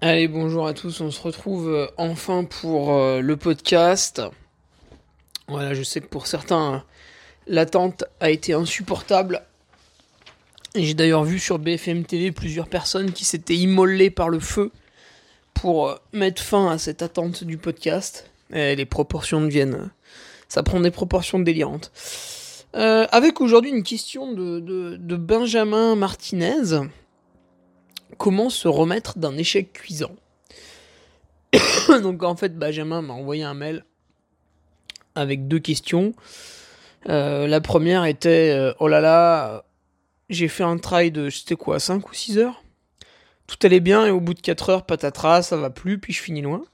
Allez, bonjour à tous, on se retrouve euh, enfin pour euh, le podcast. Voilà, je sais que pour certains, l'attente a été insupportable. J'ai d'ailleurs vu sur BFM TV plusieurs personnes qui s'étaient immolées par le feu pour euh, mettre fin à cette attente du podcast. Et les proportions deviennent... Ça prend des proportions délirantes. avec aujourd'hui une question de, de Benjamin Martinez comment se remettre d'un échec cuisant. Donc en fait, Benjamin m'a envoyé un mail avec deux questions. Euh, la première était euh, Oh là là, j'ai fait un travail de, c'était quoi, 5 ou 6 heures? Tout allait bien et au bout de 4 heures, patatras, ça va plus, puis je finis loin.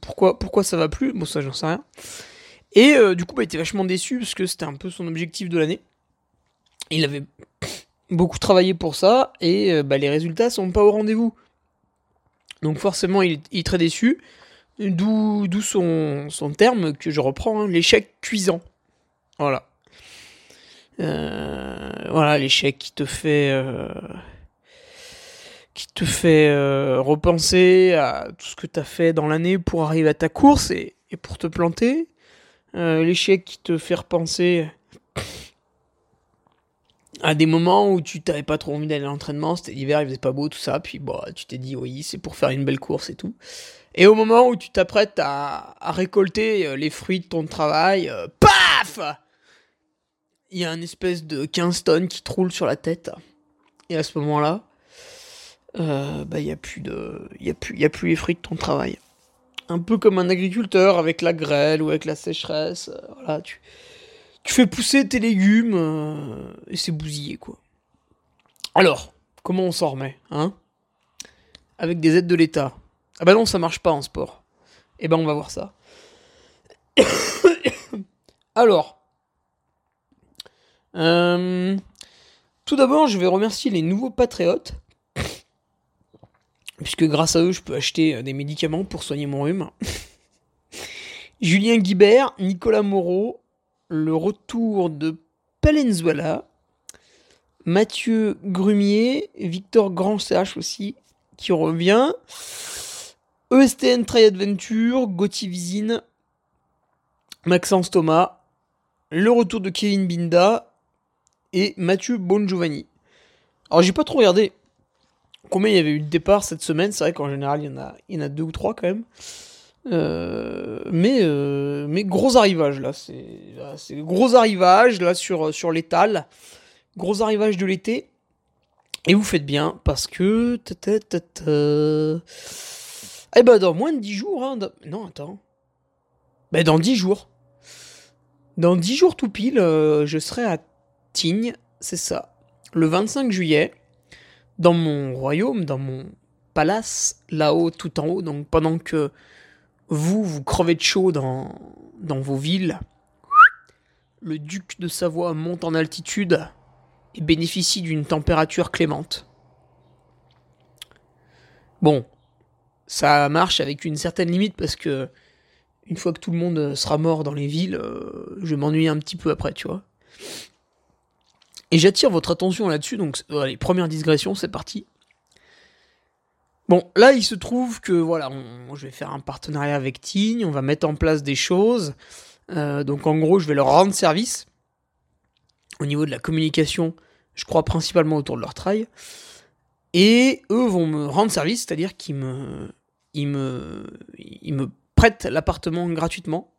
Pourquoi, pourquoi ça va plus? Bon, ça, j'en sais rien. Et euh, du coup, bah, il était vachement déçu parce que c'était un peu son objectif de l'année. Il avait beaucoup travaillé pour ça et euh, bah, les résultats sont pas au rendez-vous. Donc forcément, il est, très déçu. D'où, son, terme que je reprends, hein, l'échec cuisant. Voilà. Euh, voilà, l'échec qui te fait... Euh, qui te fait repenser à tout ce que tu as fait dans l'année pour arriver à ta course et pour te planter. l'échec qui te fait repenser à des moments où tu t'avais pas trop envie d'aller à l'entraînement, c'était l'hiver, il faisait pas beau, tout ça, puis bah, tu t'es dit oui, c'est pour faire une belle course et tout. Et au moment où tu t'apprêtes à, récolter euh, les fruits de ton travail, euh, paf Il y a une espèce de 15 tonnes qui te roule sur la tête. Et à ce moment-là, euh, bah, il n'y a, plus de, a, a plus les fruits de ton travail. Un peu comme un agriculteur avec la grêle ou avec la sécheresse. voilà, tu, tu fais pousser tes légumes euh, et c'est bousillé quoi. Alors, comment on s'en remet, hein? Avec des aides de l'État. Ah bah non, ça marche pas en sport. Eh ben on va voir ça. Alors, euh, tout d'abord, je vais remercier les nouveaux patriotes, puisque grâce à eux, je peux acheter euh, des médicaments pour soigner mon rhume. Julien Guibert, Nicolas Moreau, le retour de Palenzuela, Mathieu Grumier, Victor Grand-CH aussi, qui revient, ESTN Try Adventure, Gauthier Vizine, Maxence Thomas, le retour de Kevin Binda et Mathieu Bongiovanni. Alors j'ai pas trop regardé combien il y avait eu de départ cette semaine, c'est vrai qu'en général il y en a deux ou trois quand même. Euh, mais, euh, mais gros arrivage là, c'est gros arrivage là sur, sur l'étal, gros arrivage de l'été. Et vous faites bien parce que. Eh ben dans moins de 10 jours, hein, non attends. Ben dans 10 jours. Dans 10 jours tout pile, euh, je serai à Tignes, c'est ça. Le 25 juillet, dans mon royaume, dans mon palace, là-haut, tout en haut, donc pendant que vous, vous crevez de chaud dans, vos villes. Le duc de Savoie monte en altitude et bénéficie d'une température clémente. Bon, ça marche avec une certaine limite parce que une fois que tout le monde sera mort dans les villes, euh, je m'ennuie un petit peu après, tu vois. Et j'attire votre attention là-dessus, donc les premières digressions, c'est parti. Bon, là, il se trouve que voilà, je vais faire un partenariat avec Tigne, on va mettre en place des choses. Euh, donc en gros, je vais leur rendre service au niveau de la communication, je crois principalement autour de leur travail. Et eux vont me rendre service, c'est-à-dire qu'ils me, ils me, ils me prêtent l'appartement gratuitement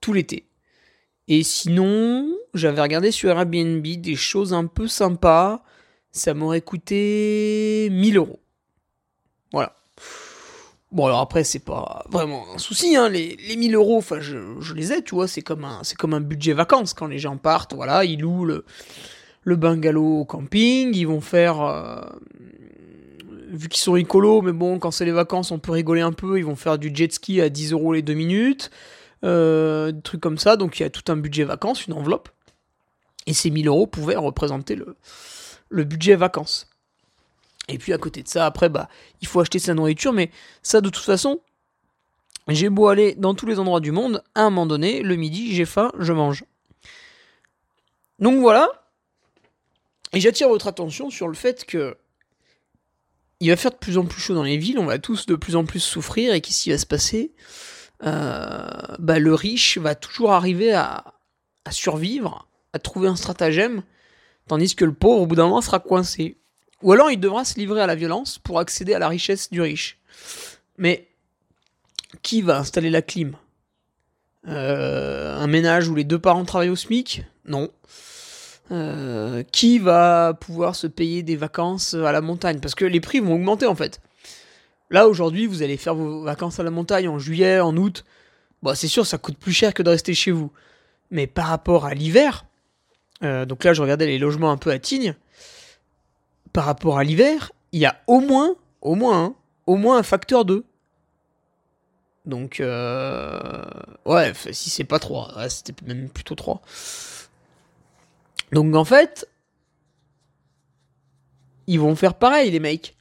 tout l'été. Et sinon, j'avais regardé sur Airbnb des choses un peu sympas. Ça m'aurait coûté 1000 euros. Voilà. Bon, alors après, c'est pas vraiment un souci, hein. Les, les 1000 euros, enfin, je, les ai, tu vois, c'est comme, un, c'est comme un budget vacances. Quand les gens partent, voilà, ils louent le, le bungalow au camping, ils vont faire. Euh, vu qu'ils sont écolos, mais bon, quand c'est les vacances, on peut rigoler un peu, ils vont faire du jet ski à 10 euros les deux minutes, euh, des trucs comme ça, donc il y a tout un budget vacances, une enveloppe. Et ces 1000 euros pouvaient représenter le, le budget vacances. Et puis à côté de ça, après, bah, il faut acheter sa nourriture, mais ça, de toute façon, j'ai beau aller dans tous les endroits du monde, à un moment donné, le midi, j'ai faim, je mange. Donc voilà. Et j'attire votre attention sur le fait que il va faire de plus en plus chaud dans les villes, on va tous de plus en plus souffrir, et qu'est-ce qui va se passer? Euh, bah, Le riche va toujours arriver à, à survivre, à trouver un stratagème, tandis que le pauvre, au bout d'un moment, sera coincé. Ou alors il devra se livrer à la violence pour accéder à la richesse du riche. Mais qui va installer la clim? Euh, Un ménage où les deux parents travaillent au SMIC? Non. Euh, qui va pouvoir se payer des vacances à la montagne? Parce que les prix vont augmenter en fait. Là aujourd'hui, vous allez faire vos vacances à la montagne en juillet, en août. Bon, c'est sûr, ça coûte plus cher que de rester chez vous. Mais par rapport à l'hiver, euh, donc là je regardais les logements un peu à Tignes, par rapport à l'hiver, il y a au moins, au moins, hein, au moins un facteur 2. Donc, euh, ouais, si c'est pas 3, c'était même plutôt 3. Donc en fait, ils vont faire pareil, les mecs.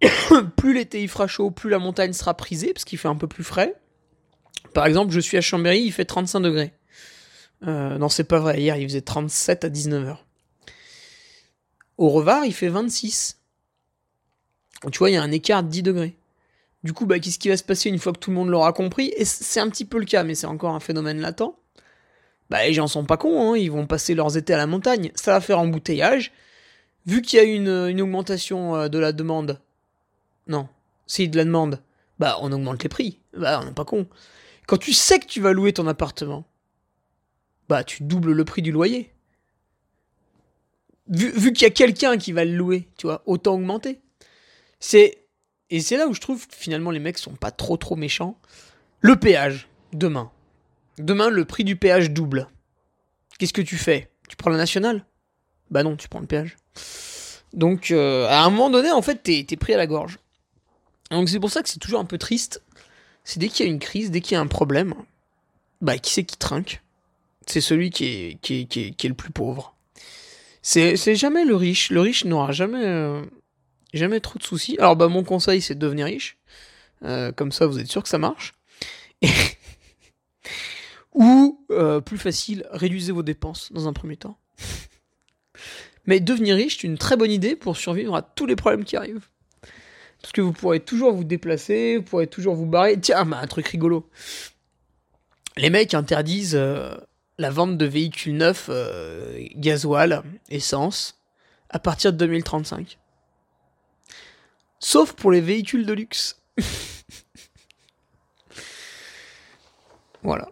plus l'été il fera chaud, plus la montagne sera prisée, parce qu'il fait un peu plus frais. Par exemple, je suis à Chambéry, il fait 35 degrés. Euh, non, c'est pas vrai, hier il faisait 37 à 19h. Au Revard, il fait 26. Tu vois, il y a un écart de 10 degrés. Du coup, bah, qu'est-ce qui va se passer une fois que tout le monde l'aura compris? Et c'est un petit peu le cas, mais c'est encore un phénomène latent. Bah, les gens sont pas cons, hein, ils vont passer leurs étés à la montagne. Ça va faire embouteillage. Vu qu'il y a une, augmentation euh, de la demande. Non, c'est de la demande. Bah, on augmente les prix. Bah, on n'est pas con. Quand tu sais que tu vas louer ton appartement, bah, tu doubles le prix du loyer vu, qu'il y a quelqu'un qui va le louer, tu vois, autant augmenter. C'est et c'est là où je trouve que finalement les mecs sont pas trop trop méchants. Le péage demain. Demain le prix du péage double. Qu'est-ce que tu fais? Tu prends la nationale? Bah non, tu prends le péage. Donc euh, à un moment donné en fait t'es es pris à la gorge. Donc c'est pour ça que c'est toujours un peu triste. C'est dès qu'il y a une crise, dès qu'il y a un problème, bah qui c'est qui trinque? C'est celui qui, est, qui, est, qui est le plus pauvre. C'est jamais le riche. Le riche n'aura jamais, euh, jamais trop de soucis. Alors, bah, mon conseil, c'est de devenir riche. Euh, comme ça, vous êtes sûr que ça marche. Ou, euh, plus facile, réduisez vos dépenses dans un premier temps. Mais devenir riche, c'est une très bonne idée pour survivre à tous les problèmes qui arrivent. Parce que vous pourrez toujours vous déplacer, vous pourrez toujours vous barrer. Tiens, bah, un truc rigolo. Les mecs interdisent la vente de véhicules neufs euh, essence, à partir de 2035. Sauf pour les véhicules de luxe. voilà.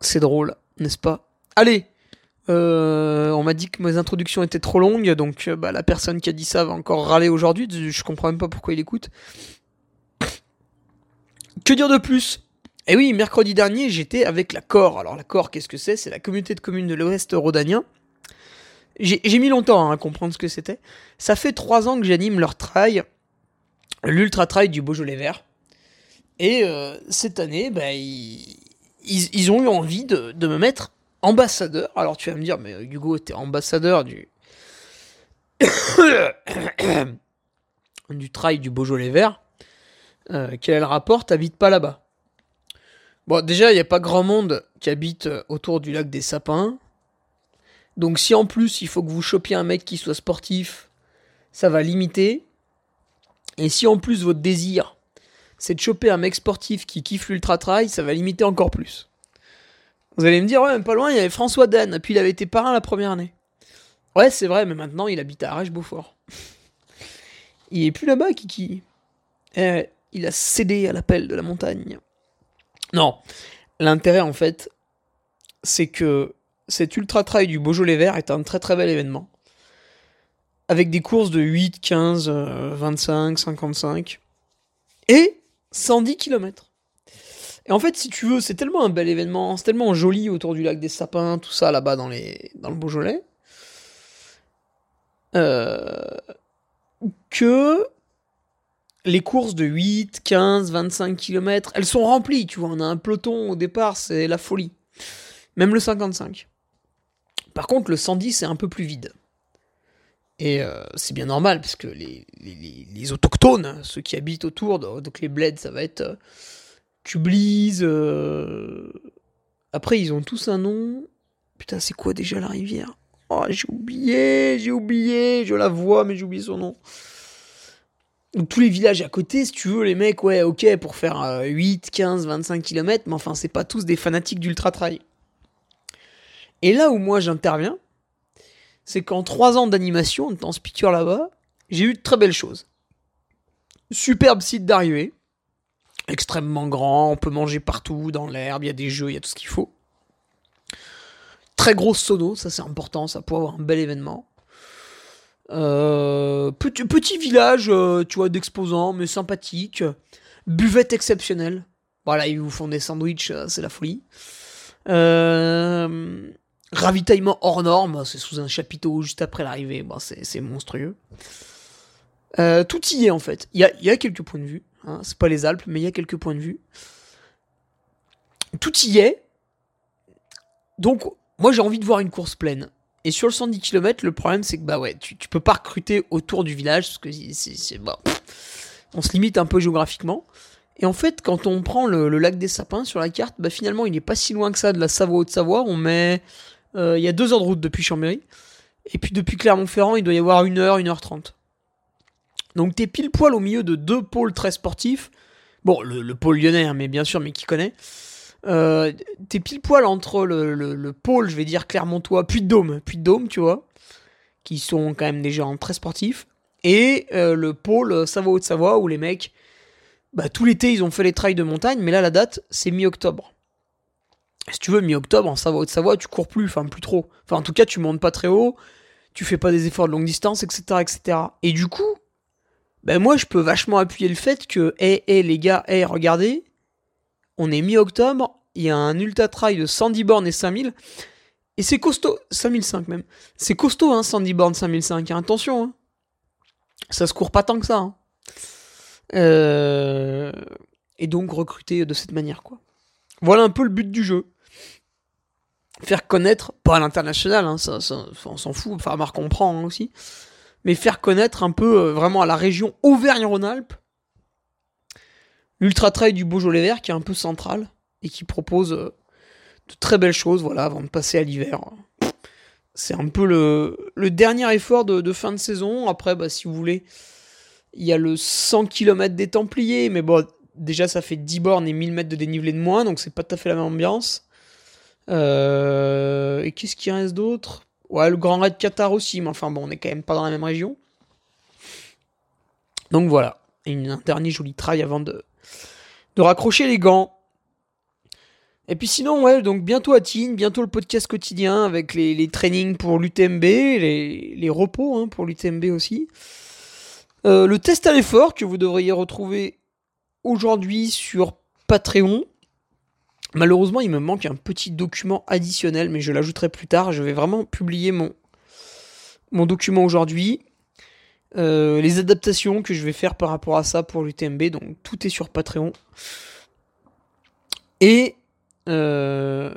C'est drôle, n'est-ce pas? Allez euh, On m'a dit que mes introductions étaient trop longues, donc euh, bah, la personne qui a dit ça va encore râler aujourd'hui. Je comprends même pas pourquoi il écoute. Que dire de plus? Et oui, mercredi dernier, j'étais avec la COR. Alors la COR, qu'est-ce que c'est? C'est la communauté de communes de l'Ouest rhodanien. J'ai mis longtemps hein, à comprendre ce que c'était. Ça fait trois ans que j'anime leur trail, l'ultra trail du Beaujolais vert. Et euh, cette année, bah, ils, ont eu envie de, me mettre ambassadeur. Alors tu vas me dire, mais Hugo, t'es ambassadeur du du trail du Beaujolais vert. Euh, quel est le rapport? T'habites pas là-bas? Bon, déjà, il n'y a pas grand monde qui habite euh, autour du lac des Sapins. Donc si en plus il faut que vous chopiez un mec qui soit sportif, ça va limiter. Et si en plus votre désir c'est de choper un mec sportif qui kiffe l'ultra trail, ça va limiter encore plus. Vous allez me dire, ouais, même pas loin, il y avait François Dan, puis il avait été parrain la première année. Ouais, c'est vrai, mais maintenant il habite à Arèche-Beaufort. il est plus là-bas, Kiki. Eh, il a cédé à l'appel de la montagne. Non, l'intérêt en fait, c'est que cet ultra trail du Beaujolais vert est un très très bel événement. Avec des courses de 8, 15, 25, 55. Et 110 km. Et en fait, si tu veux, c'est tellement un bel événement, c'est tellement joli autour du lac des Sapins, tout ça là-bas dans, les, dans le Beaujolais, euh, que les courses de 8, 15, 25 km, elles sont remplies, tu vois, on a un peloton au départ, c'est la folie. Même le 55. Par contre, le 110, c'est un peu plus vide. Et euh, c'est bien normal, parce que les, les, autochtones, ceux qui habitent autour, donc les bleds, ça va être euh, Kublise. Euh, après, ils ont tous un nom. Putain, c'est quoi déjà la rivière? Oh, j'ai oublié, j'ai oublié, je la vois, mais j'ai oublié son nom. Tous les villages à côté, si tu veux, les mecs, ouais, ok, pour faire 8, 15, 25 km, mais enfin, c'est pas tous des fanatiques d'ultra trail. Et là où moi j'interviens, c'est qu'en 3 ans d'animation, en étant speaker là-bas, j'ai eu de très belles choses. Superbe site d'arrivée, extrêmement grand, on peut manger partout, dans l'herbe, il y a des jeux, il y a tout ce qu'il faut. Très grosse sono, ça c'est important, ça pour avoir un bel événement. Euh, petit, village, euh, tu vois, d'exposants, mais sympathique. Buvette exceptionnelle. Voilà, ils vous font des sandwichs, euh, c'est la folie. ravitaillement hors norme, c'est sous un chapiteau juste après l'arrivée, bon, c'est monstrueux. tout y est en fait. Il y a, quelques points de vue. Hein. c'est pas les Alpes, mais il y a quelques points de vue. Tout y est. Donc, moi j'ai envie de voir une course pleine. Et sur le 110 km, le problème c'est que bah ouais, tu, peux pas recruter autour du village parce que c'est bah, on se limite un peu géographiquement. Et en fait, quand on prend le, lac des Sapins sur la carte, bah finalement il n'est pas si loin que ça de la Savoie Haute-Savoie. On met, euh, il y a deux heures de route depuis Chambéry. Et puis depuis Clermont-Ferrand, il doit y avoir une heure, une heure trente. Donc t'es pile poil au milieu de deux pôles très sportifs. Bon, le, pôle lyonnais, hein, mais bien sûr, mais qui connaît. Euh, t'es pile poil entre le, pôle, je vais dire Clermontois, puis de Dôme, puis de Dôme, tu vois, qui sont quand même des gens très sportifs, et euh, le pôle Savoie-Haute-Savoie, où les mecs, bah, tout l'été, ils ont fait les trails de montagne, mais là, la date, c'est mi-octobre. Si tu veux, mi-octobre, en Savoie-Haute-Savoie, tu cours plus, enfin, plus trop. Enfin, en tout cas, tu montes pas très haut, tu fais pas des efforts de longue distance, etc., etc. Et du coup, ben moi, je peux vachement appuyer le fait que, hé, hé, les gars, hé, regardez, on est mi-octobre, il y a un ultra trail de 110 bornes et 5000. Et c'est costaud, 5005 même. C'est costaud, hein, 110 bornes, 5005. Attention, hein. ça se court pas tant que ça. Hein. Euh, et donc recruter de cette manière, quoi. Voilà un peu le but du jeu. Faire connaître, pas à l'international, hein, ça, on s'en fout, enfin Marc comprend aussi, mais faire connaître un peu euh, vraiment à la région Auvergne-Rhône-Alpes l'Ultra Trail du Beaujolais Vert qui est un peu central et qui propose euh, de très belles choses voilà, avant de passer à l'hiver. C'est un peu le, dernier effort de, fin de saison. Après, bah, si vous voulez, il y a le 100 km des Templiers, mais bon, déjà ça fait 10 bornes et 1000 mètres de dénivelé de moins, donc c'est pas tout à fait la même ambiance. Euh, et qu'est-ce qui reste d'autre? Ouais, le Grand Raid Qatar aussi, mais enfin bon, on est quand même pas dans la même région. Donc voilà, une, un dernier joli trail avant de, de raccrocher les gants. Et puis sinon, ouais, donc bientôt à Tignes, bientôt le podcast quotidien avec les, trainings pour l'UTMB, les, repos hein, pour l'UTMB aussi. Euh, le test à l'effort que vous devriez retrouver aujourd'hui sur Patreon. Malheureusement, il me manque un petit document additionnel, mais je l'ajouterai plus tard. Je vais vraiment publier mon, mon document aujourd'hui. Euh, les adaptations que je vais faire par rapport à ça pour l'UTMB, donc tout est sur Patreon. Et euh,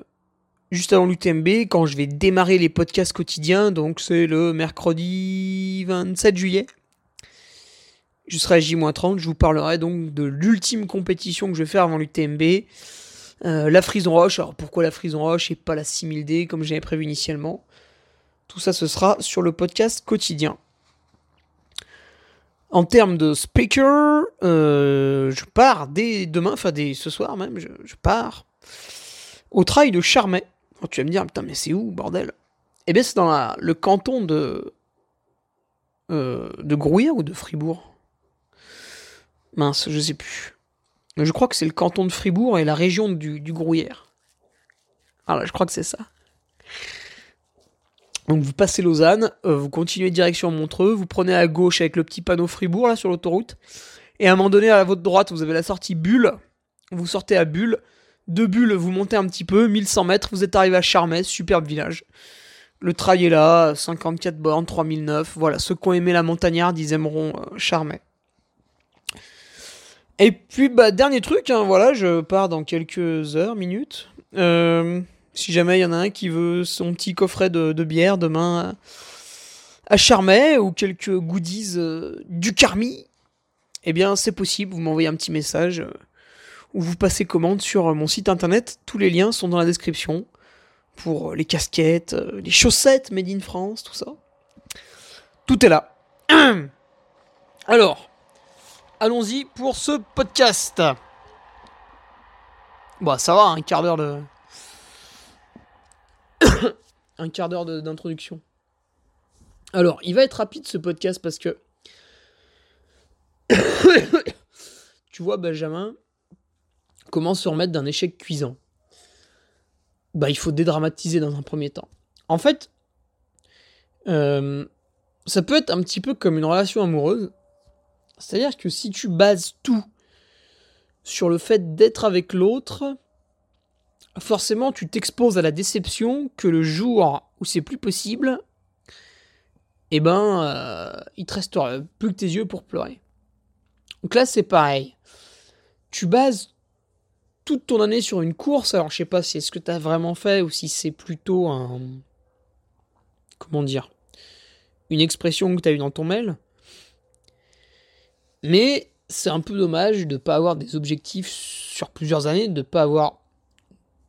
juste avant l'UTMB, quand je vais démarrer les podcasts quotidiens, donc c'est le mercredi 27 juillet, je serai à J-30, je vous parlerai donc de l'ultime compétition que je vais faire avant l'UTMB. Euh, la frison roche, alors pourquoi la frison roche et pas la 6000D comme j'avais prévu initialement? Tout ça, ce sera sur le podcast quotidien. En termes de speaker, euh, je pars dès demain, enfin dès ce soir même, je, pars au trail de Charmey. Oh, tu vas me dire, putain, mais c'est où, bordel? Eh bien, c'est dans le canton de. Euh, de Grouillard ou de Fribourg? Mince, je sais plus. Je crois que c'est le canton de Fribourg et la région du, du Grouillère. Voilà, je crois que c'est ça. Donc vous passez Lausanne, euh, vous continuez direction Montreux, vous prenez à gauche avec le petit panneau Fribourg là sur l'autoroute, et à un moment donné à votre droite vous avez la sortie Bulle, vous sortez à Bulle, de Bulle vous montez un petit peu, 1100 mètres, vous êtes arrivé à Charmey, superbe village. Le trail est là, 54 bornes, 3009, voilà, ceux qui ont aimé la montagnarde ils aimeront euh, Charmey. Et puis bah dernier truc, hein, voilà, je pars dans quelques heures, minutes. Euh, si jamais il y en a un qui veut son petit coffret de, bière demain à Charmey ou quelques goodies euh, du Carmi, eh bien c'est possible, vous m'envoyez un petit message euh, ou vous passez commande sur mon site internet. Tous les liens sont dans la description pour les casquettes, euh, les chaussettes made in France, tout ça. Tout est là. Alors, allons-y pour ce podcast. Bon, ça va, un quart d'heure de, un quart d'heure d'introduction. Alors, il va être rapide ce podcast parce que. tu vois, Benjamin comment se remettre d'un échec cuisant. Bah, il faut dédramatiser dans un premier temps. En fait, euh, ça peut être un petit peu comme une relation amoureuse. C'est-à-dire que si tu bases tout sur le fait d'être avec l'autre, forcément tu t'exposes à la déception que le jour où c'est plus possible, eh ben, euh, il te reste plus que tes yeux pour pleurer. Donc là, c'est pareil. Tu bases toute ton année sur une course, alors je sais pas si c'est ce que tu as vraiment fait ou si c'est plutôt un. Comment dire Une expression que tu as eue dans ton mail. Mais c'est un peu dommage de ne pas avoir des objectifs sur plusieurs années, de ne pas avoir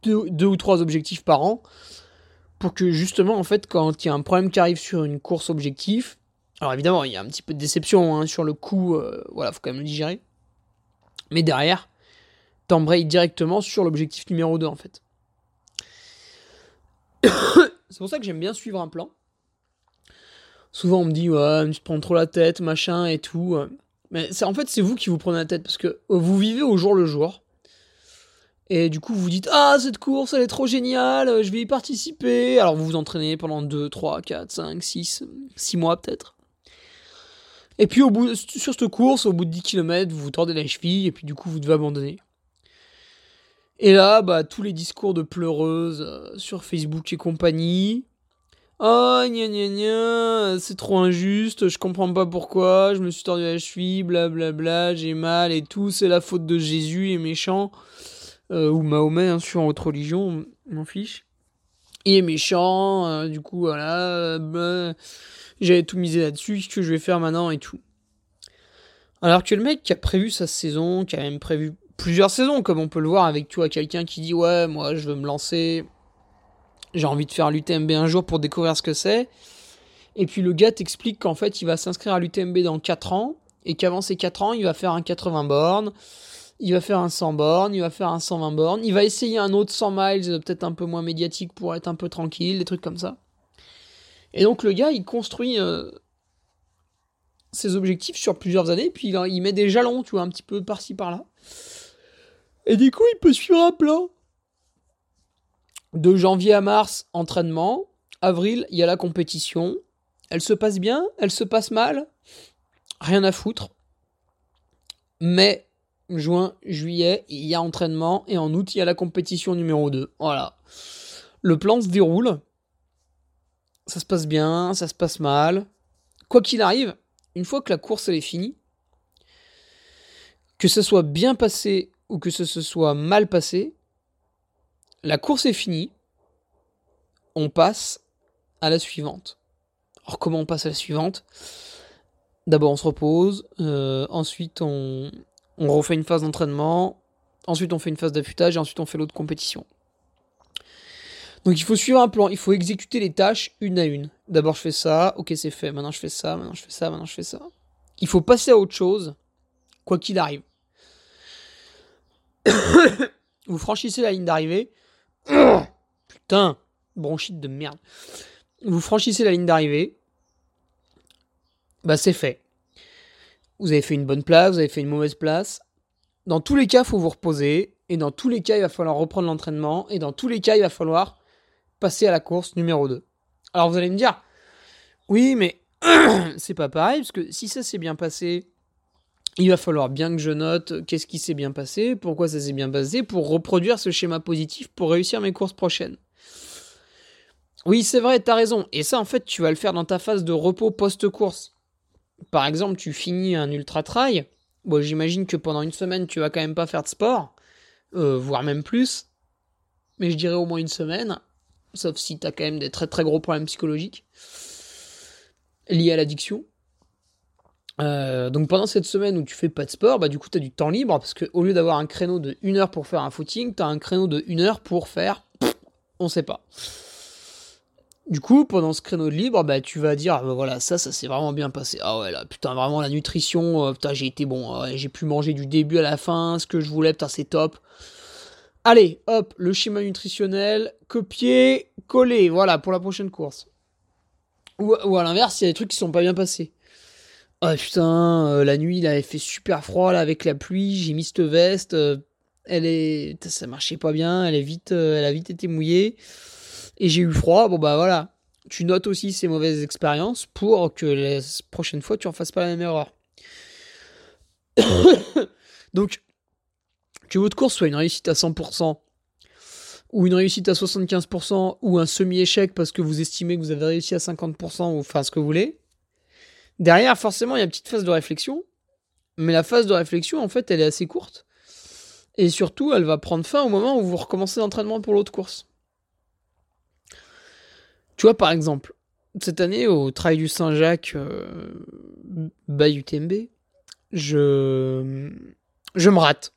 deux, ou trois objectifs par an pour que justement, en fait, quand il y a un problème qui arrive sur une course objectif, alors évidemment, il y a un petit peu de déception hein, sur le coup, euh, voilà, faut quand même le digérer. Mais derrière, t'embrayes directement sur l'objectif numéro 2 en fait. c'est pour ça que j'aime bien suivre un plan. Souvent on me dit ouais, tu te prends trop la tête, machin et tout. Mais en fait, c'est vous qui vous prenez la tête parce que vous vivez au jour le jour. Et du coup, vous vous dites Ah, cette course, elle est trop géniale, je vais y participer. Alors, vous vous entraînez pendant 2, 3, 4, 5, 6, 6 mois peut-être. Et puis, au bout, sur cette course, au bout de 10 km, vous vous tordez la cheville et puis du coup, vous devez abandonner. Et là, bah, tous les discours de pleureuses euh, sur Facebook et compagnie. Oh, gna gna gna, c'est trop injuste, je comprends pas pourquoi, je me suis tordu la cheville, blablabla, j'ai mal et tout, c'est la faute de Jésus et méchant. Euh, ou Mahomet hein, sur autre religion, on m'en fiche. Il est méchant, euh, du coup voilà, bah, j'avais tout misé là-dessus, ce que je vais faire maintenant et tout. Alors que le mec qui a prévu sa saison, qui a même prévu plusieurs saisons, comme on peut le voir avec tu vois quelqu'un qui dit ouais moi je veux me lancer, j'ai envie de faire l'UTMB un jour pour découvrir ce que c'est. Et puis le gars t'explique qu'en fait il va s'inscrire à l'UTMB dans 4 ans et qu'avant ces 4 ans il va faire un 80 bornes il va faire un 100 bornes, il va faire un 120 bornes, il va essayer un autre 100 miles, euh, peut-être un peu moins médiatique pour être un peu tranquille, des trucs comme ça. Et donc le gars, il construit euh, ses objectifs sur plusieurs années, puis il, met des jalons, tu vois, un petit peu par-ci par-là. Et du coup, il peut suivre un plan. De janvier à mars, entraînement. Avril, il y a la compétition. Elle se passe bien, elle se passe mal. Rien à foutre. Mais juin, juillet, il y a entraînement et en août, il y a la compétition numéro 2. Voilà. Le plan se déroule. Ça se passe bien, ça se passe mal. Quoi qu'il arrive, une fois que la course elle est finie, que ce soit bien passé ou que ce soit mal passé, la course est finie. On passe à la suivante. Alors comment on passe à la suivante? D'abord on se repose, euh, ensuite on, on refait une phase d'entraînement, ensuite on fait une phase d'affûtage et ensuite on fait l'autre compétition. Donc il faut suivre un plan, il faut exécuter les tâches une à une. D'abord je fais ça, ok c'est fait, maintenant je fais ça, maintenant je fais ça, maintenant je fais ça. Il faut passer à autre chose, quoi qu'il arrive. vous franchissez la ligne d'arrivée. Putain, bronchite de merde. Vous franchissez la ligne d'arrivée. Bah c'est fait. Vous avez fait une bonne place, vous avez fait une mauvaise place. Dans tous les cas, il faut vous reposer. Et dans tous les cas, il va falloir reprendre l'entraînement. Et dans tous les cas, il va falloir passer à la course numéro 2. Alors vous allez me dire, oui, mais c'est pas pareil, parce que si ça s'est bien passé, il va falloir bien que je note qu'est-ce qui s'est bien passé, pourquoi ça s'est bien passé, pour reproduire ce schéma positif pour réussir mes courses prochaines. Oui, c'est vrai, t'as raison. Et ça, en fait, tu vas le faire dans ta phase de repos post-course. Par exemple, tu finis un ultra trail. Bon, j'imagine que pendant une semaine, tu vas quand même pas faire de sport, euh, voire même plus. Mais je dirais au moins une semaine, sauf si t'as quand même des très très gros problèmes psychologiques liés à l'addiction. Euh, donc pendant cette semaine où tu fais pas de sport, bah du coup tu as du temps libre parce qu'au lieu d'avoir un créneau de 1 heure pour faire un footing, tu as un créneau de 1 heure pour faire on sait pas. Du coup, pendant ce créneau de libre, bah tu vas dire bah, voilà, ça ça s'est vraiment bien passé. Ah ouais là, putain vraiment la nutrition, euh, putain j'ai été bon, j'ai pu manger du début à la fin, ce que je voulais, putain c'est top. Allez, hop, le schéma nutritionnel, copier, coller, voilà pour la prochaine course. Ou, à l'inverse, il y a des trucs qui sont pas bien passés. Oh putain, euh, la nuit, il avait fait super froid là avec la pluie, j'ai mis cette veste, euh, elle est, ça marchait pas bien, elle est vite, euh, elle a vite été mouillée et j'ai eu froid. Bon bah voilà, tu notes aussi ces mauvaises expériences pour que les prochaines fois tu en fasses pas la même erreur. Donc, que votre course soit une réussite à 100% ou une réussite à 75% ou un semi-échec parce que vous estimez que vous avez réussi à 50% ou enfin ce que vous voulez Derrière, forcément, il y a une petite phase de réflexion. Mais la phase de réflexion, en fait, elle est assez courte. Et surtout, elle va prendre fin au moment où vous recommencez l'entraînement pour l'autre course. Tu vois, par exemple, cette année, au Trail du Saint-Jacques, euh, UTMB, je, je me rate.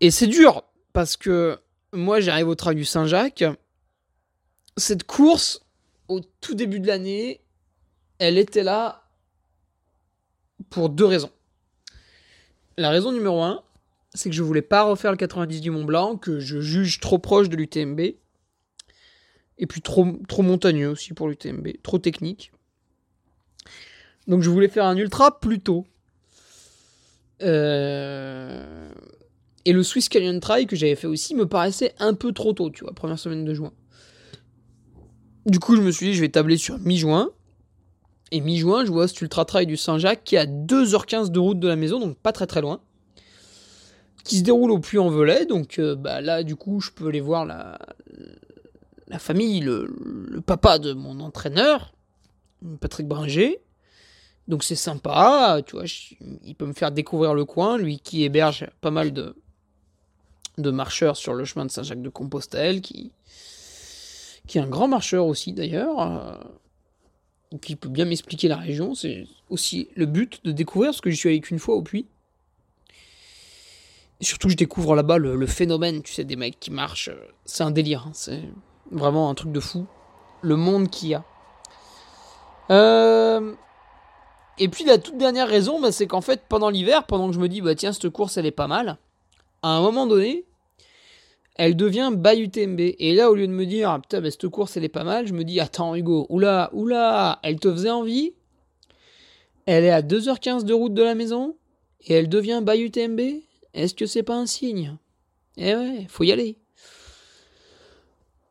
Et c'est dur, parce que moi, j'arrive au Trail du Saint-Jacques. Cette course, au tout début de l'année, elle était là pour deux raisons. La raison numéro un, c'est que je voulais pas refaire le 90 du Mont Blanc, que je juge trop proche de l'UTMB, et puis trop, montagneux aussi pour l'UTMB, trop technique. Donc je voulais faire un ultra plus tôt. Euh, et le Swiss Canyon Trail que j'avais fait aussi me paraissait un peu trop tôt, tu vois, première semaine de juin. Du coup, je me suis dit, je vais tabler sur mi-juin. Et mi-juin, je vois cet ultra trail du Saint-Jacques qui est à 2h15 de route de la maison, donc pas très très loin. Qui se déroule au Puy-en-Velay, donc euh, bah, là, du coup, je peux aller voir la, la famille, le, papa de mon entraîneur, Patrick Bringer. Donc c'est sympa, tu vois, il peut me faire découvrir le coin, lui qui héberge pas mal de, de marcheurs sur le chemin de Saint-Jacques-de-Compostelle, qui, qui est un grand marcheur aussi d'ailleurs. Euh, qui peut bien m'expliquer la région. C'est aussi le but de découvrir, parce que je suis allé qu'une fois au puits. Surtout, je découvre là-bas le, phénomène, tu sais, des mecs qui marchent. C'est un délire, hein. c'est vraiment un truc de fou. Le monde qu'il y a. Euh, et puis la toute dernière raison, bah, c'est qu'en fait, pendant l'hiver, pendant que je me dis, bah tiens, cette course, elle est pas mal, à un moment donné, elle devient by UTMB. Et là, au lieu de me dire, putain, mais cette course, elle est pas mal, je me dis, attends, Hugo, oula, oula, elle te faisait envie Elle est à 2h15 de route de la maison et elle devient by UTMB Est-ce que c'est pas un signe? Eh ouais, faut y aller.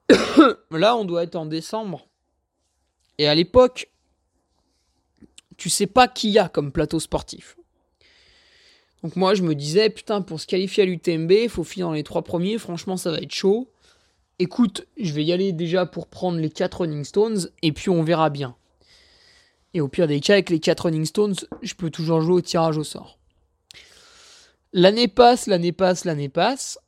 là, on doit être en décembre. Et à l'époque, tu sais pas qui y a comme plateau sportif. Donc moi, je me disais, putain, pour se qualifier à l'UTMB, il faut finir dans les trois premiers. Franchement, ça va être chaud. Écoute, je vais y aller déjà pour prendre les quatre Running Stones, et puis on verra bien. Et au pire des cas, avec les quatre Running Stones, je peux toujours jouer au tirage au sort. L'année passe, l'année passe, l'année passe.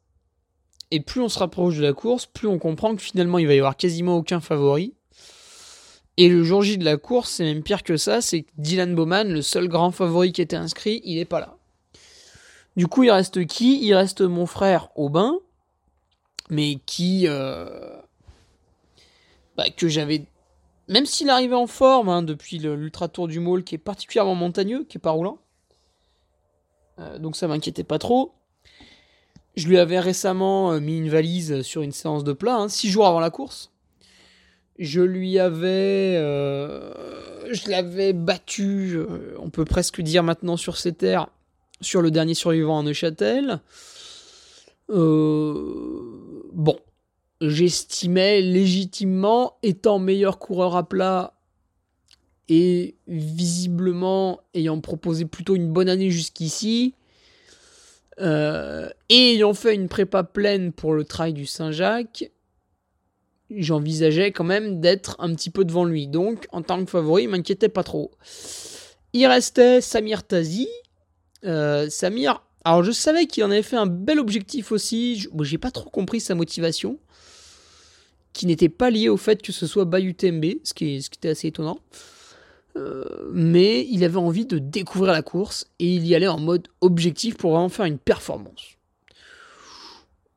Et plus on se rapproche de la course, plus on comprend que finalement il va y avoir quasiment aucun favori. Et le jour J de la course, c'est même pire que ça, c'est que Dylan Bowman, le seul grand favori qui était inscrit, il n'est pas là. Du coup, il reste qui? Il reste mon frère Aubin, mais qui. Euh, bah, que j'avais. Même s'il arrivait en forme hein, depuis l'Ultra Tour du Maul, qui est particulièrement montagneux, qui est pas roulant. Euh, donc ça m'inquiétait pas trop. Je lui avais récemment euh, mis une valise sur une séance de plat, hein, six jours avant la course. Je lui avais. je l'avais battu, on peut presque dire maintenant sur ses terres, sur le dernier survivant en Neuchâtel. Euh, bon, j'estimais légitimement, étant meilleur coureur à plat et visiblement ayant proposé plutôt une bonne année jusqu'ici, euh, et ayant fait une prépa pleine pour le trail du Saint-Jacques, j'envisageais quand même d'être un petit peu devant lui. Donc, en tant que favori, il m'inquiétait pas trop. Il restait Samir Tazi. Euh, Samir alors je savais qu'il en avait fait un bel objectif aussi. J'ai pas trop compris sa motivation, qui n'était pas liée au fait que ce soit Bayou TMB, ce qui, ce qui était assez étonnant. Euh, mais il avait envie de découvrir la course et il y allait en mode objectif pour vraiment faire une performance.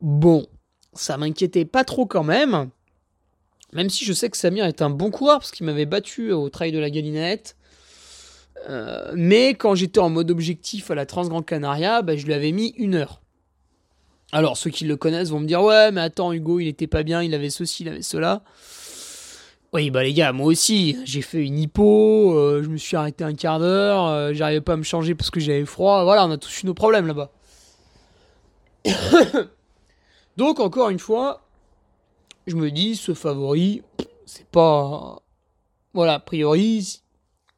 Bon, ça m'inquiétait pas trop quand même. Même si je sais que Samir est un bon coureur parce qu'il m'avait battu au trail de la Galinette. Euh, mais quand j'étais en mode objectif à la Transgrand Canaria, bah, je lui avais mis une heure. Alors ceux qui le connaissent vont me dire ouais mais attends Hugo il était pas bien, il avait ceci, il avait cela. Oui bah les gars moi aussi j'ai fait une hypo, euh, je me suis arrêté un quart d'heure, euh, j'arrivais pas à me changer parce que j'avais froid, voilà on a tous eu nos problèmes là-bas. Donc encore une fois, je me dis ce favori c'est pas voilà a priori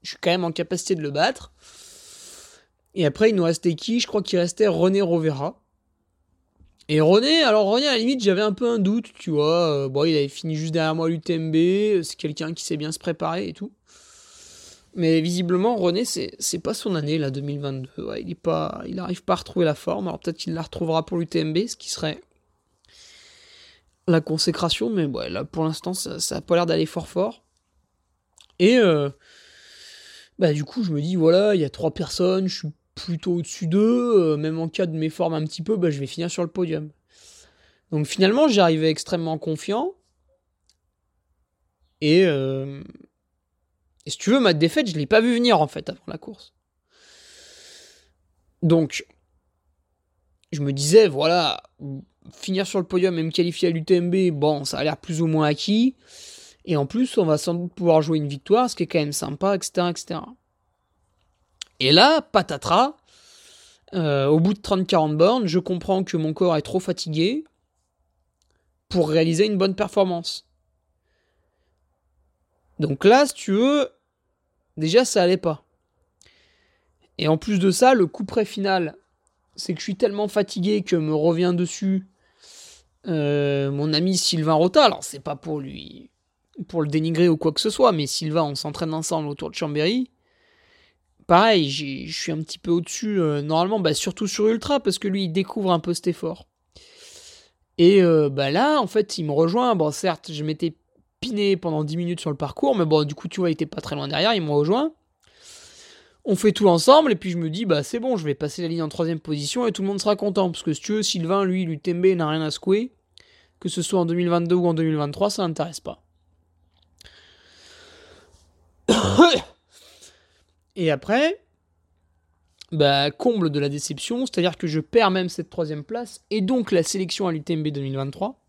je suis quand même en capacité de le battre. Et après, il nous restait qui? Je crois qu'il restait René Rovera. Et René, alors René, à la limite, j'avais un peu un doute, tu vois. Euh, bon, il avait fini juste derrière moi l'UTMB. C'est quelqu'un qui sait bien se préparer et tout. Mais visiblement, René, c'est pas son année, là, 2022. Ouais, il est pas, il arrive pas à retrouver la forme. Alors peut-être qu'il la retrouvera pour l'UTMB, ce qui serait la consécration. Mais ouais, là, pour l'instant, ça, ça a pas l'air d'aller fort fort. Et euh, bah du coup je me dis voilà, il y a trois personnes, je suis plutôt au-dessus d'eux, euh, même en cas de mes formes un petit peu, bah, je vais finir sur le podium. Donc finalement j'arrivais extrêmement confiant. Et, euh, et si tu veux, ma défaite, je ne l'ai pas vu venir en fait avant la course. Donc, je me disais, voilà, finir sur le podium et me qualifier à l'UTMB, bon, ça a l'air plus ou moins acquis. Et en plus, on va sans doute pouvoir jouer une victoire, ce qui est quand même sympa, etc. etc. Et là, patatras, euh, au bout de 30-40 bornes, je comprends que mon corps est trop fatigué pour réaliser une bonne performance. Donc là, si tu veux, déjà ça allait pas. Et en plus de ça, le coup près final, c'est que je suis tellement fatigué que me revient dessus euh, mon ami Sylvain Rota. Alors c'est pas pour lui pour le dénigrer ou quoi que ce soit, mais Sylvain, on s'entraîne ensemble autour de Chambéry. Pareil, je suis un petit peu au-dessus, euh, normalement, bah, surtout sur Ultra, parce que lui, il découvre un peu cet effort. Et euh, bah là, en fait, il me rejoint. Bon, certes, je m'étais piné pendant 10 minutes sur le parcours, mais bon, du coup, tu vois, il était pas très loin derrière, il me rejoint. On fait tout ensemble, et puis je me dis, bah c'est bon, je vais passer la ligne en troisième position, et tout le monde sera content, parce que si tu veux, Sylvain, lui, l'UTMB n'a rien à secouer, que ce soit en 2022 ou en 2023, ça n'intéresse pas. Et après, bah, comble de la déception, c'est-à-dire que je perds même cette troisième place et donc la sélection à l'UTMB 2023.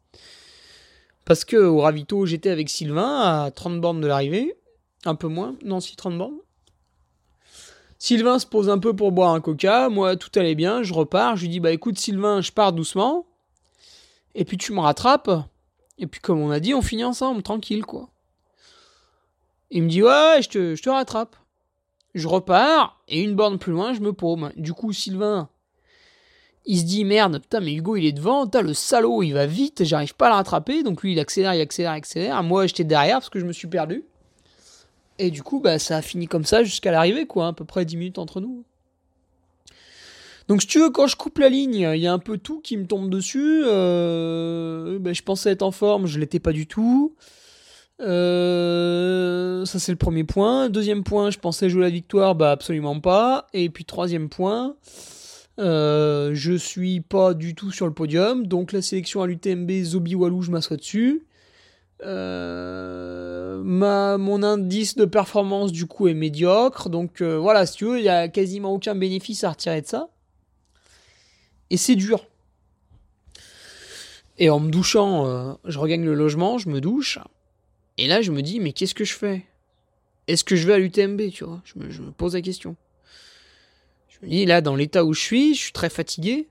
Parce que au ravito, j'étais avec Sylvain à 30 bornes de l'arrivée, un peu moins, non, si 30 bornes. Sylvain se pose un peu pour boire un coca, moi tout allait bien, je repars, je lui dis bah écoute Sylvain, je pars doucement, et puis tu me rattrapes, et puis comme on a dit, on finit ensemble, tranquille quoi. Il me dit ouais, je te, je te rattrape. Je repars, et une borne plus loin, je me paume. Du coup, Sylvain, il se dit merde, putain, mais Hugo il est devant, putain, le salaud il va vite, j'arrive pas à le rattraper. Donc lui il accélère, il accélère, il accélère. Moi j'étais derrière parce que je me suis perdu. Et du coup, bah, ça a fini comme ça jusqu'à l'arrivée, quoi, à peu près 10 minutes entre nous. Donc si tu veux, quand je coupe la ligne, il y a un peu tout qui me tombe dessus. Euh, bah, je pensais être en forme, je l'étais pas du tout. Euh, ça c'est le premier point. Deuxième point, je pensais jouer la victoire, bah absolument pas. Et puis troisième point, Euh, je suis pas du tout sur le podium, donc la sélection à l'UTMB, Zobi Walou, je m'assois dessus. Euh, ma, mon indice de performance du coup est médiocre, donc euh, voilà, si tu veux, il y a quasiment aucun bénéfice à retirer de ça. Et c'est dur. Et en me douchant, je regagne le logement, je me douche. Et là, je me dis, mais qu'est-ce que je fais? Est-ce que je vais à l'UTMB, tu vois? Je me, pose la question. Je me dis, là, dans l'état où je suis, je suis très fatigué.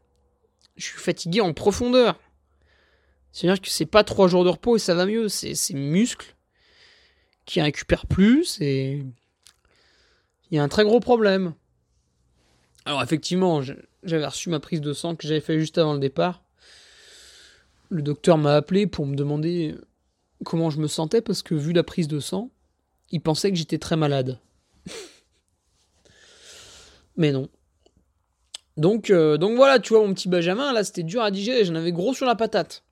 Je suis fatigué en profondeur. C'est-à-dire que c'est pas trois jours de repos et ça va mieux. C'est ces muscles qui récupèrent plus et il y a un très gros problème. Alors effectivement, j'avais reçu ma prise de sang que j'avais fait juste avant le départ. Le docteur m'a appelé pour me demander comment je me sentais parce que vu la prise de sang, il pensait que j'étais très malade. Mais non. Donc, euh, donc voilà, tu vois, mon petit Benjamin, là, c'était dur à digérer, j'en avais gros sur la patate.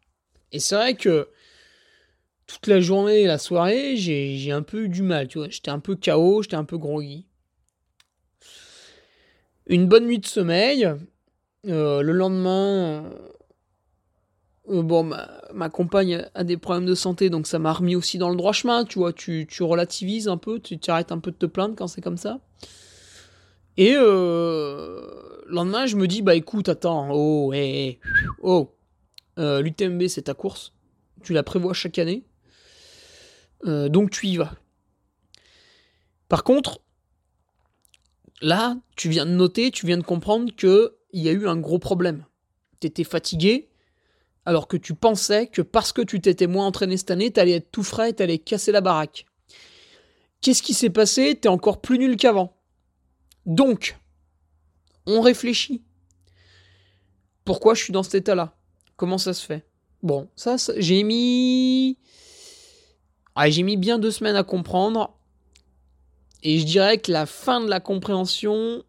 Et c'est vrai que toute la journée et la soirée, j'ai un peu eu du mal, tu vois. J'étais un peu KO, j'étais un peu groggy. Une bonne nuit de sommeil. Euh, le lendemain, bon, ma, compagne a des problèmes de santé, donc ça m'a remis aussi dans le droit chemin, tu vois. Tu, relativises un peu, tu arrêtes un peu de te plaindre quand c'est comme ça. Et euh, le lendemain, je me dis, bah écoute, attends, oh, hé, oh, euh, L'UTMB, c'est ta course. Tu la prévois chaque année. Euh, donc tu y vas. Par contre, là, tu viens de noter, tu viens de comprendre qu'il y a eu un gros problème. Tu étais fatigué, alors que tu pensais que parce que tu t'étais moins entraîné cette année, tu allais être tout frais, tu allais casser la baraque. Qu'est-ce qui s'est passé? T'es encore plus nul qu'avant. Donc, on réfléchit. Pourquoi je suis dans cet état-là? Comment ça se fait? Bon, ça, j'ai mis. Ah, j'ai mis bien deux semaines à comprendre. Et je dirais que la fin de la compréhension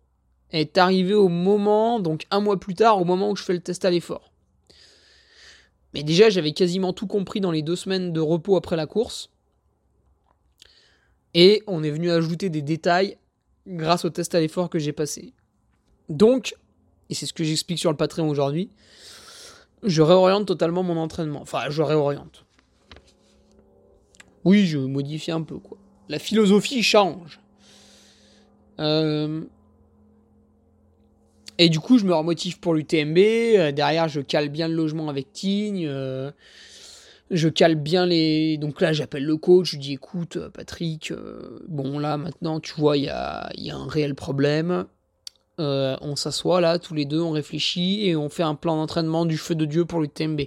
est arrivée au moment, donc un mois plus tard, au moment où je fais le test à l'effort. Mais déjà, j'avais quasiment tout compris dans les deux semaines de repos après la course. Et on est venu ajouter des détails grâce au test à l'effort que j'ai passé. Donc, et c'est ce que j'explique sur le Patreon aujourd'hui, je réoriente totalement mon entraînement. Enfin, je réoriente. Oui, je modifie un peu, quoi. La philosophie change. Euh, et du coup, je me remotive pour l'UTMB. Euh, derrière, je cale bien le logement avec Tigne. Euh, je cale bien les. Donc là, j'appelle le coach. Je dis écoute, Patrick, bon, là, maintenant, tu vois, il y a, un réel problème. Euh, on s'assoit là, tous les deux, on réfléchit et on fait un plan d'entraînement du feu de Dieu pour l'UTMB.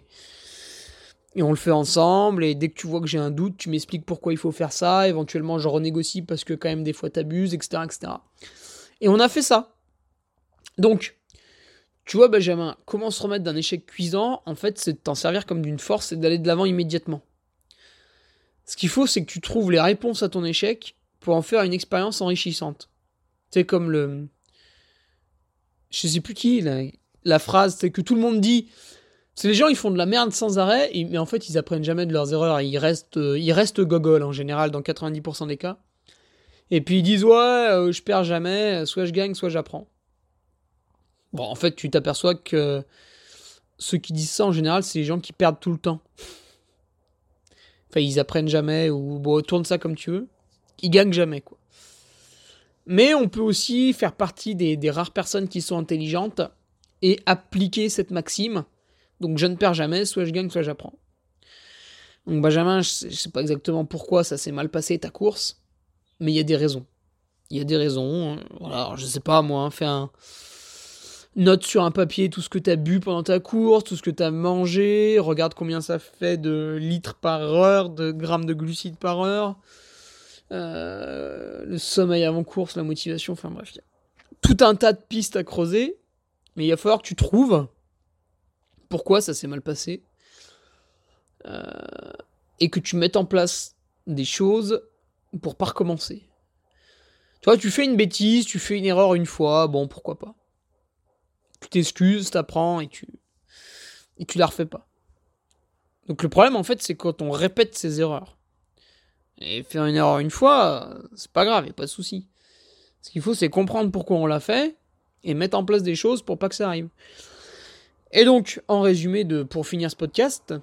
Et on le fait ensemble, et dès que tu vois que j'ai un doute, tu m'expliques pourquoi il faut faire ça, éventuellement je renégocie parce que quand même des fois t'abuses, etc., etc. Et on a fait ça. Donc, tu vois Benjamin, comment se remettre d'un échec cuisant En fait, c'est de t'en servir comme d'une force et d'aller de l'avant immédiatement. Ce qu'il faut, c'est que tu trouves les réponses à ton échec pour en faire une expérience enrichissante. C'est comme le, je sais plus qui, la, phrase, c'est que tout le monde dit. C'est les gens, ils font de la merde sans arrêt, mais en fait, ils apprennent jamais de leurs erreurs. Ils restent, euh, ils restent gogol en général dans 90% des cas. Et puis ils disent ouais, euh, je perds jamais, soit je gagne, soit j'apprends. Bon, en fait, tu t'aperçois que ceux qui disent ça en général, c'est les gens qui perdent tout le temps. Enfin, ils apprennent jamais ou bon, tourne ça comme tu veux. Ils gagnent jamais quoi. Mais on peut aussi faire partie des, rares personnes qui sont intelligentes et appliquer cette maxime. Donc je ne perds jamais, soit je gagne, soit j'apprends. Donc Benjamin, je ne sais pas exactement pourquoi ça s'est mal passé ta course, mais il y a des raisons. Il y a des raisons. Voilà, je sais pas moi, hein, un note sur un papier tout ce que tu as bu pendant ta course, tout ce que tu as mangé, regarde combien ça fait de litres par heure, de grammes de glucides par heure. Euh, le sommeil avant course, la motivation, enfin bref, tout un tas de pistes à creuser, mais il va falloir que tu trouves pourquoi ça s'est mal passé euh, et que tu mettes en place des choses pour pas recommencer. Tu vois, tu fais une bêtise, tu fais une erreur une fois, bon, pourquoi pas. Tu t'excuses, t'apprends et tu et tu la refais pas. Donc le problème en fait, c'est quand on répète ces erreurs. Et faire une erreur une fois, c'est pas grave, y a pas de souci. Ce qu'il faut, c'est comprendre pourquoi on l'a fait et mettre en place des choses pour pas que ça arrive. Et donc, en résumé, de, pour finir ce podcast,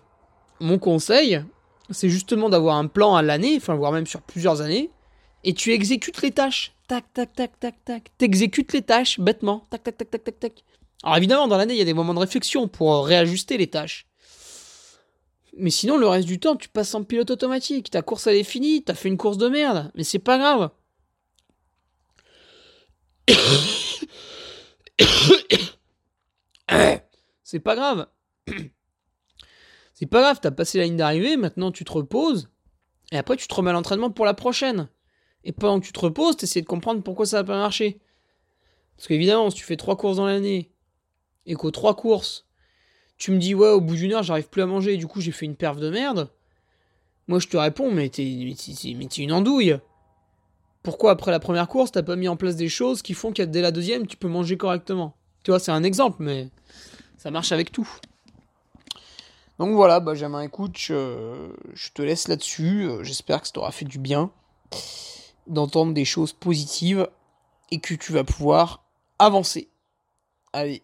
mon conseil, c'est justement d'avoir un plan à l'année, enfin, voire même sur plusieurs années, et tu exécutes les tâches. Tac, tac, tac, tac, tac. T'exécutes les tâches bêtement. Tac, tac, tac, tac, tac. Alors évidemment, dans l'année, il y a des moments de réflexion pour réajuster les tâches. Mais sinon, le reste du temps, tu passes en pilote automatique. Ta course, elle est finie. T'as fait une course de merde. Mais c'est pas grave. c'est pas grave. C'est pas grave, t'as passé la ligne d'arrivée, maintenant tu te reposes. Et après, tu te remets à l'entraînement pour la prochaine. Et pendant que tu te reposes, t'essaies de comprendre pourquoi ça n'a pas marché. Parce qu'évidemment, si tu fais trois courses dans l'année, et qu'aux trois courses, tu me dis, ouais, au bout d'une heure, j'arrive plus à manger, et du coup, j'ai fait une perf de merde. Moi, je te réponds, mais t'es, une andouille. Pourquoi, après la première course, t'as pas mis en place des choses qui font qu'à dès la deuxième, tu peux manger correctement? Tu vois, c'est un exemple, mais ça marche avec tout. Donc voilà, Benjamin, écoute, je, je te laisse là-dessus. J'espère que ça t'aura fait du bien d'entendre des choses positives et que tu vas pouvoir avancer. Allez,